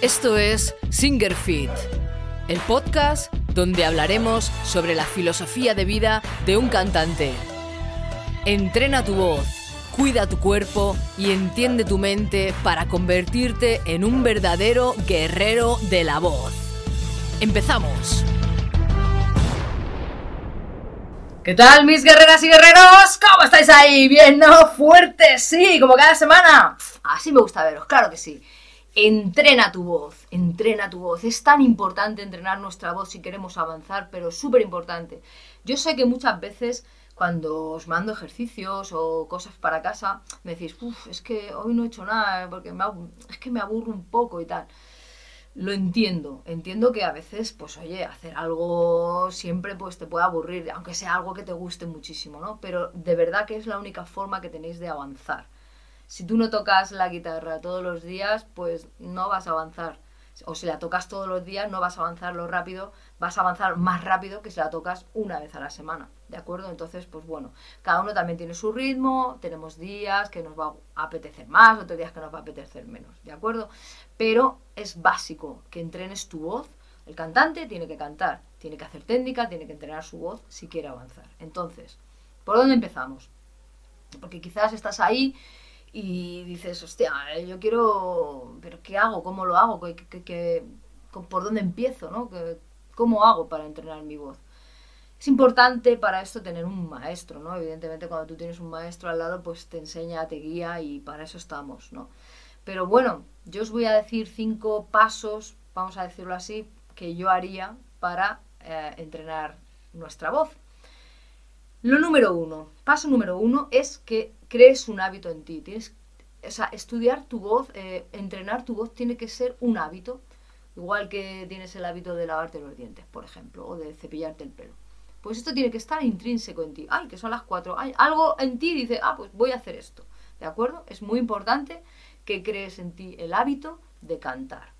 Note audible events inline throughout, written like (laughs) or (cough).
Esto es Singer Fit, el podcast donde hablaremos sobre la filosofía de vida de un cantante. Entrena tu voz, cuida tu cuerpo y entiende tu mente para convertirte en un verdadero guerrero de la voz. ¡Empezamos! ¿Qué tal mis guerreras y guerreros? ¿Cómo estáis ahí? ¿Bien, no? ¿Fuertes? Sí, como cada semana. Así me gusta veros, claro que sí. Entrena tu voz, entrena tu voz. Es tan importante entrenar nuestra voz si queremos avanzar, pero súper importante. Yo sé que muchas veces cuando os mando ejercicios o cosas para casa, me decís, uff, es que hoy no he hecho nada porque me, es que me aburro un poco y tal. Lo entiendo, entiendo que a veces, pues oye, hacer algo siempre pues te puede aburrir, aunque sea algo que te guste muchísimo, ¿no? Pero de verdad que es la única forma que tenéis de avanzar si tú no tocas la guitarra todos los días, pues no vas a avanzar. O si la tocas todos los días, no vas a avanzar lo rápido, vas a avanzar más rápido que si la tocas una vez a la semana. ¿De acuerdo? Entonces, pues bueno, cada uno también tiene su ritmo, tenemos días que nos va a apetecer más, otros días que nos va a apetecer menos. ¿De acuerdo? Pero es básico que entrenes tu voz. El cantante tiene que cantar, tiene que hacer técnica, tiene que entrenar su voz si quiere avanzar. Entonces, ¿por dónde empezamos? Porque quizás estás ahí y dices, hostia, yo quiero, pero ¿qué hago? ¿Cómo lo hago? ¿Qué, por dónde empiezo? ¿no? ¿Cómo hago para entrenar mi voz? Es importante para esto tener un maestro, ¿no? Evidentemente cuando tú tienes un maestro al lado, pues te enseña, te guía y para eso estamos, ¿no? Pero bueno, yo os voy a decir cinco pasos, vamos a decirlo así, que yo haría para eh, entrenar nuestra voz. Lo número uno, paso número uno es que crees un hábito en ti. Tienes, o sea, estudiar tu voz, eh, entrenar tu voz tiene que ser un hábito, igual que tienes el hábito de lavarte los dientes, por ejemplo, o de cepillarte el pelo. Pues esto tiene que estar intrínseco en ti. Ay, que son las cuatro. Hay algo en ti dice, ah, pues voy a hacer esto. ¿De acuerdo? Es muy importante que crees en ti el hábito de cantar,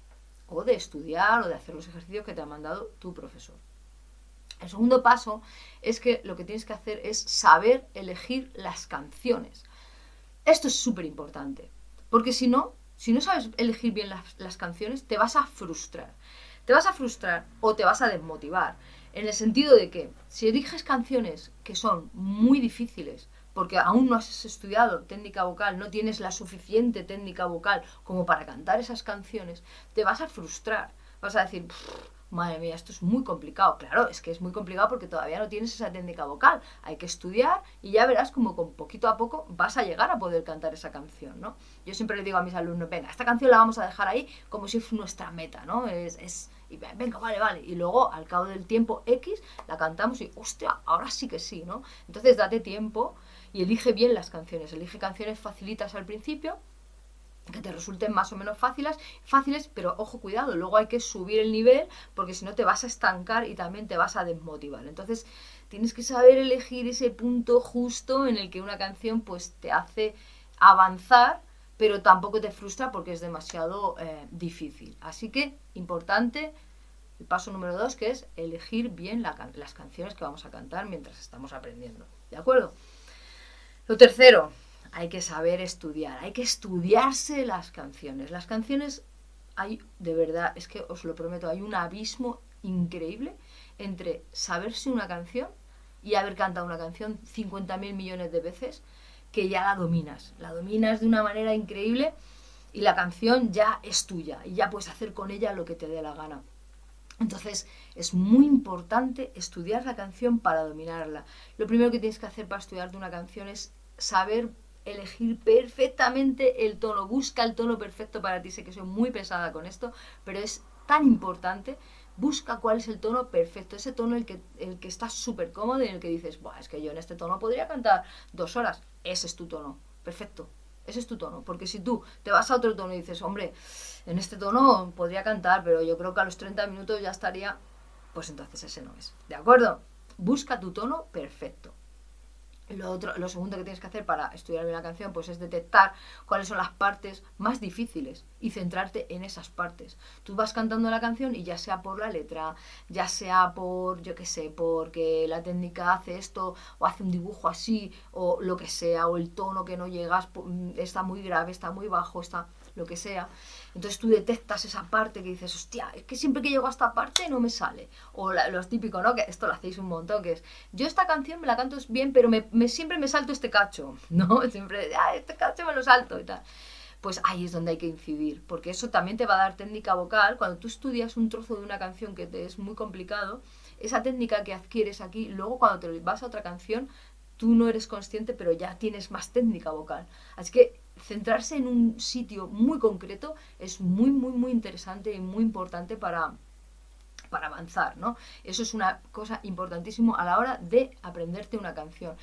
o de estudiar, o de hacer los ejercicios que te ha mandado tu profesor. El segundo paso es que lo que tienes que hacer es saber elegir las canciones. Esto es súper importante, porque si no, si no sabes elegir bien las, canciones, te vas a frustrar. Te vas a frustrar o te vas a desmotivar. En el sentido de que si eliges canciones que son muy difíciles, porque aún no has estudiado técnica vocal, no tienes la suficiente técnica vocal como para cantar esas canciones, te vas a frustrar. Vas a decir, madre mía, esto es muy complicado. Claro, es que es muy complicado porque todavía no tienes esa técnica vocal. Hay que estudiar y ya verás como con poquito a poco vas a llegar a poder cantar esa canción, ¿no? Yo siempre le digo a mis alumnos, venga, esta canción la vamos a dejar ahí como si fuera nuestra meta, ¿no? Es, es y venga, vale, vale. Y luego, al cabo del tiempo X, la cantamos y, hostia, ahora sí que sí, ¿no? Entonces, date tiempo y elige bien las canciones. Elige canciones facilitas al principio que te resulten más o menos fáciles, fáciles, pero ojo, cuidado, luego hay que subir el nivel porque si no te vas a estancar y también te vas a desmotivar. Entonces, tienes que saber elegir ese punto justo en el que una canción pues te hace avanzar, pero tampoco te frustra porque es demasiado eh, difícil. Así que, importante, el paso número dos, que es elegir bien las canciones que vamos a cantar mientras estamos aprendiendo. ¿De acuerdo? Lo tercero, hay que saber estudiar, hay que estudiarse las canciones. Las canciones, hay, de verdad, es que os lo prometo, hay un abismo increíble entre saberse una canción y haber cantado una canción 50.000 millones de veces que ya la dominas. La dominas de una manera increíble y la canción ya es tuya y ya puedes hacer con ella lo que te dé la gana. Entonces es muy importante estudiar la canción para dominarla. Lo primero que tienes que hacer para estudiarte una canción es saber elegir perfectamente el tono. Busca el tono perfecto para ti. Sé que soy muy pesada con esto, pero es tan importante. Busca cuál es el tono perfecto, ese tono el que, el que estás súper cómodo y en el que dices, Buah, es que yo en este tono podría cantar dos horas. Ese es tu tono, perfecto. Ese es tu tono. Porque si tú te vas a otro tono y dices, hombre, en este tono podría cantar, pero yo creo que a los 30 minutos ya estaría, pues entonces ese no es. ¿De acuerdo? Busca tu tono perfecto. Lo, otro, lo segundo que tienes que hacer para estudiar bien la canción pues es detectar cuáles son las partes más difíciles y centrarte en esas partes. Tú vas cantando la canción y ya sea por la letra, ya sea por, yo qué sé, porque la técnica hace esto o hace un dibujo así o lo que sea, o el tono que no llegas mm, está muy grave, está muy bajo, está lo que sea. Entonces tú detectas esa parte que dices, hostia, es que siempre que llego a esta parte no me sale. O la, lo típico, ¿no? Que esto lo hacéis un montón, que es, yo esta canción me la canto bien, pero me, siempre me salto este cacho, (laughs) ¿no? Siempre, ah, este cacho me lo salto y tal. Pues ahí es donde hay que incidir, porque eso también te va a dar técnica vocal. Cuando tú estudias un trozo de una canción que te es muy complicado, esa técnica que adquieres aquí, luego cuando te vas a otra canción, tú no eres consciente, pero ya tienes más técnica vocal. Así que centrarse en un sitio muy concreto es muy, muy, muy interesante y muy importante para, para avanzar, ¿no? Eso es una cosa importantísima a la hora de aprenderte una canción.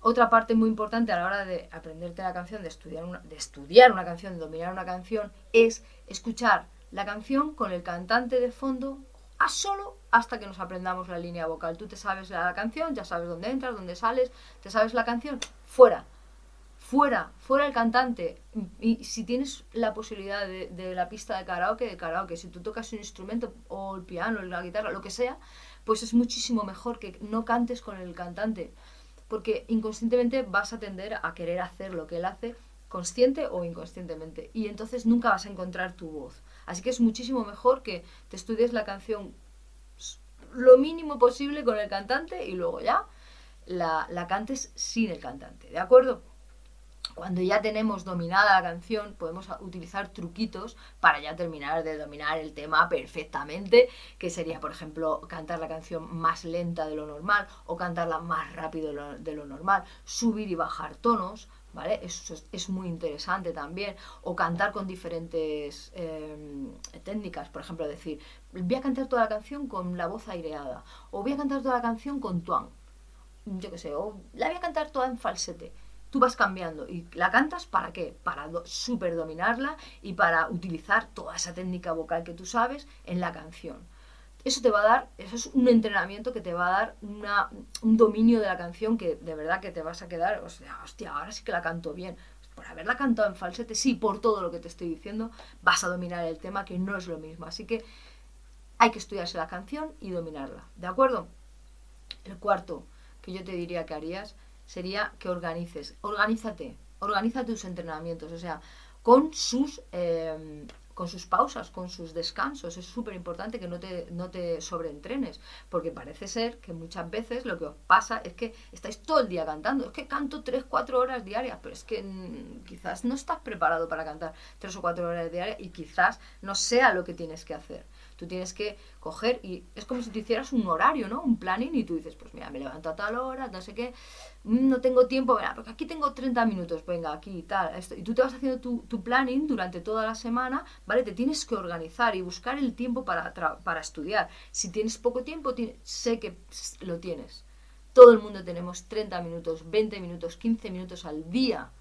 Otra parte muy importante a la hora de aprenderte la canción, de estudiar una, de estudiar una canción, de dominar una canción, es escuchar la canción con el cantante de fondo a solo hasta que nos aprendamos la línea vocal. Tú te sabes la canción, ya sabes dónde entras, dónde sales, te sabes la canción, fuera. Fuera, fuera el cantante. Y si tienes la posibilidad de, la pista de karaoke, de karaoke, si tú tocas un instrumento o el piano, la guitarra, lo que sea, pues es muchísimo mejor que no cantes con el cantante. Porque inconscientemente vas a tender a querer hacer lo que él hace, consciente o inconscientemente. Y entonces nunca vas a encontrar tu voz. Así que es muchísimo mejor que te estudies la canción lo mínimo posible con el cantante y luego ya la, la cantes sin el cantante, ¿de acuerdo? Cuando ya tenemos dominada la canción, podemos utilizar truquitos para ya terminar de dominar el tema perfectamente, que sería, por ejemplo, cantar la canción más lenta de lo normal o cantarla más rápido de lo, normal, subir y bajar tonos, ¿vale? Eso es, muy interesante también. O cantar con diferentes em, técnicas, por ejemplo, decir, voy a cantar toda la canción con la voz aireada, o voy a cantar toda la canción con tuan, yo qué sé, o la voy a cantar toda en falsete. Tú vas cambiando y la cantas para qué? Para super dominarla y para utilizar toda esa técnica vocal que tú sabes en la canción eso te va a dar, eso es un entrenamiento que te va a dar un dominio de la canción que de verdad que te vas a quedar, o sea, hostia, ahora sí que la canto bien. Por haberla cantado en falsete, sí, por todo lo que te estoy diciendo, vas a dominar el tema, que no es lo mismo. Así que hay que estudiarse la canción y dominarla, ¿de acuerdo? El cuarto que yo te diría que harías sería que organices, organízate, organiza tus entrenamientos, o sea, con sus eh, con sus pausas, con sus descansos. Es súper importante que no te, no te sobreentrenes, porque parece ser que muchas veces lo que os pasa es que estáis todo el día cantando. Es que canto 3, 4 horas diarias, pero es que mm, quizás no estás preparado para cantar 3 o 4 horas diarias y quizás no sea lo que tienes que hacer. Tú tienes que coger y es como si te hicieras un horario, ¿no? Un planning y tú dices, pues mira, me levanto a tal hora, no sé qué, mm, no tengo tiempo, mira, porque aquí tengo 30 minutos, venga, aquí y tal. Esto. Y tú te vas haciendo tu, planning durante toda la semana, ¿vale? Te tienes que organizar y buscar el tiempo para, para estudiar. Si tienes poco tiempo, sé que lo tienes. Todo el mundo tenemos 30 minutos, 20 minutos, 15 minutos al día,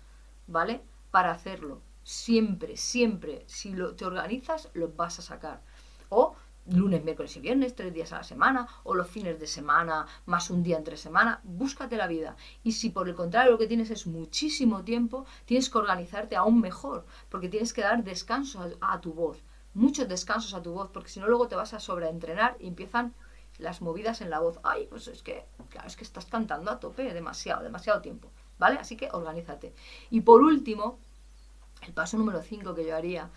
¿vale? Para hacerlo. Siempre, siempre, si lo, te organizas, lo vas a sacar o lunes, miércoles y viernes, tres días a la semana, o los fines de semana más un día entre semana, búscate la vida. Y si por el contrario lo que tienes es muchísimo tiempo, tienes que organizarte aún mejor, porque tienes que dar descanso a, tu voz, muchos descansos a tu voz, porque si no luego te vas a sobreentrenar y empiezan las movidas en la voz. Ay, pues es que, claro, es que estás cantando a tope demasiado, demasiado tiempo, ¿vale? Así que organízate. Y por último, el paso número 5 que yo haría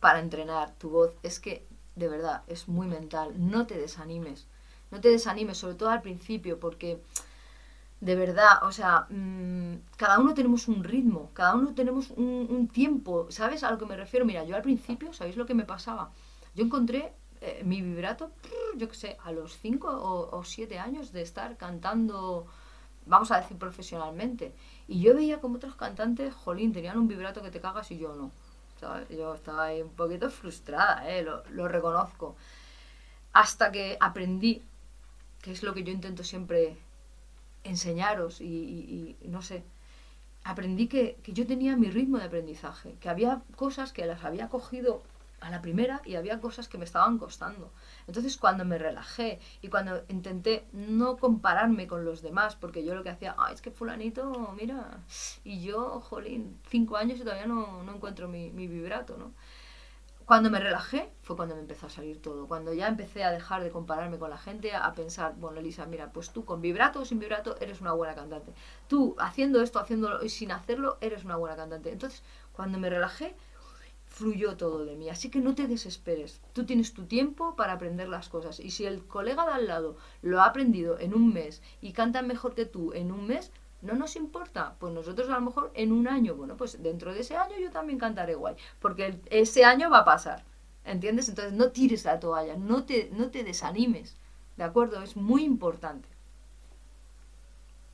para entrenar tu voz es que de verdad, es muy mental. No te desanimes. No te desanimes, sobre todo al principio, porque de verdad, o sea, mm, cada uno tenemos un ritmo, cada uno tenemos un, tiempo, ¿sabes a lo que me refiero? Mira, yo al principio, ¿sabéis lo que me pasaba? Yo encontré eh, mi vibrato, yo qué sé, a los 5 o 7 años de estar cantando, vamos a decir profesionalmente. Y yo veía como otros cantantes, jolín, tenían un vibrato que te cagas y yo no. Yo estaba ahí un poquito frustrada, ¿eh? lo, reconozco. Hasta que aprendí, que es lo que yo intento siempre enseñaros y, no sé, aprendí que, que, yo tenía mi ritmo de aprendizaje, que había cosas que las había cogido a la primera y había cosas que me estaban costando. Entonces cuando me relajé y cuando intenté no compararme con los demás, porque yo lo que hacía, ah, es que fulanito, mira, y yo, jolín, cinco años y todavía no, no encuentro mi, vibrato, ¿no? Cuando me relajé fue cuando me empezó a salir todo. Cuando ya empecé a dejar de compararme con la gente, a pensar, bueno, Elisa, mira, pues tú con vibrato o sin vibrato eres una buena cantante. Tú haciendo esto, haciéndolo y sin hacerlo, eres una buena cantante. Entonces, cuando me relajé, fluyó todo de mí. Así que no te desesperes. Tú tienes tu tiempo para aprender las cosas. Y si el colega de al lado lo ha aprendido en un mes y canta mejor que tú en un mes, no nos importa. Pues nosotros a lo mejor en un año, bueno, pues dentro de ese año yo también cantaré guay. Porque ese año va a pasar. ¿Entiendes? Entonces no tires la toalla, no te, no te desanimes. ¿De acuerdo? Es muy importante.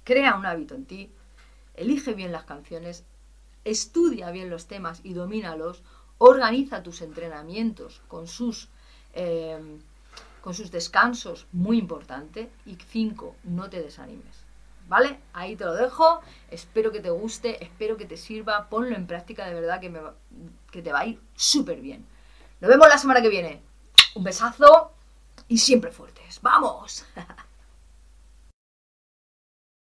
Crea un hábito en ti, elige bien las canciones, estudia bien los temas y domínalos, organiza tus entrenamientos con sus, em, con sus descansos, muy importante. Y cinco, no te desanimes. ¿Vale? Ahí te lo dejo. Espero que te guste, espero que te sirva. Ponlo en práctica, de verdad que, me que te va a ir súper bien. Nos vemos la semana que viene. Un besazo y siempre fuertes. ¡Vamos! (laughs)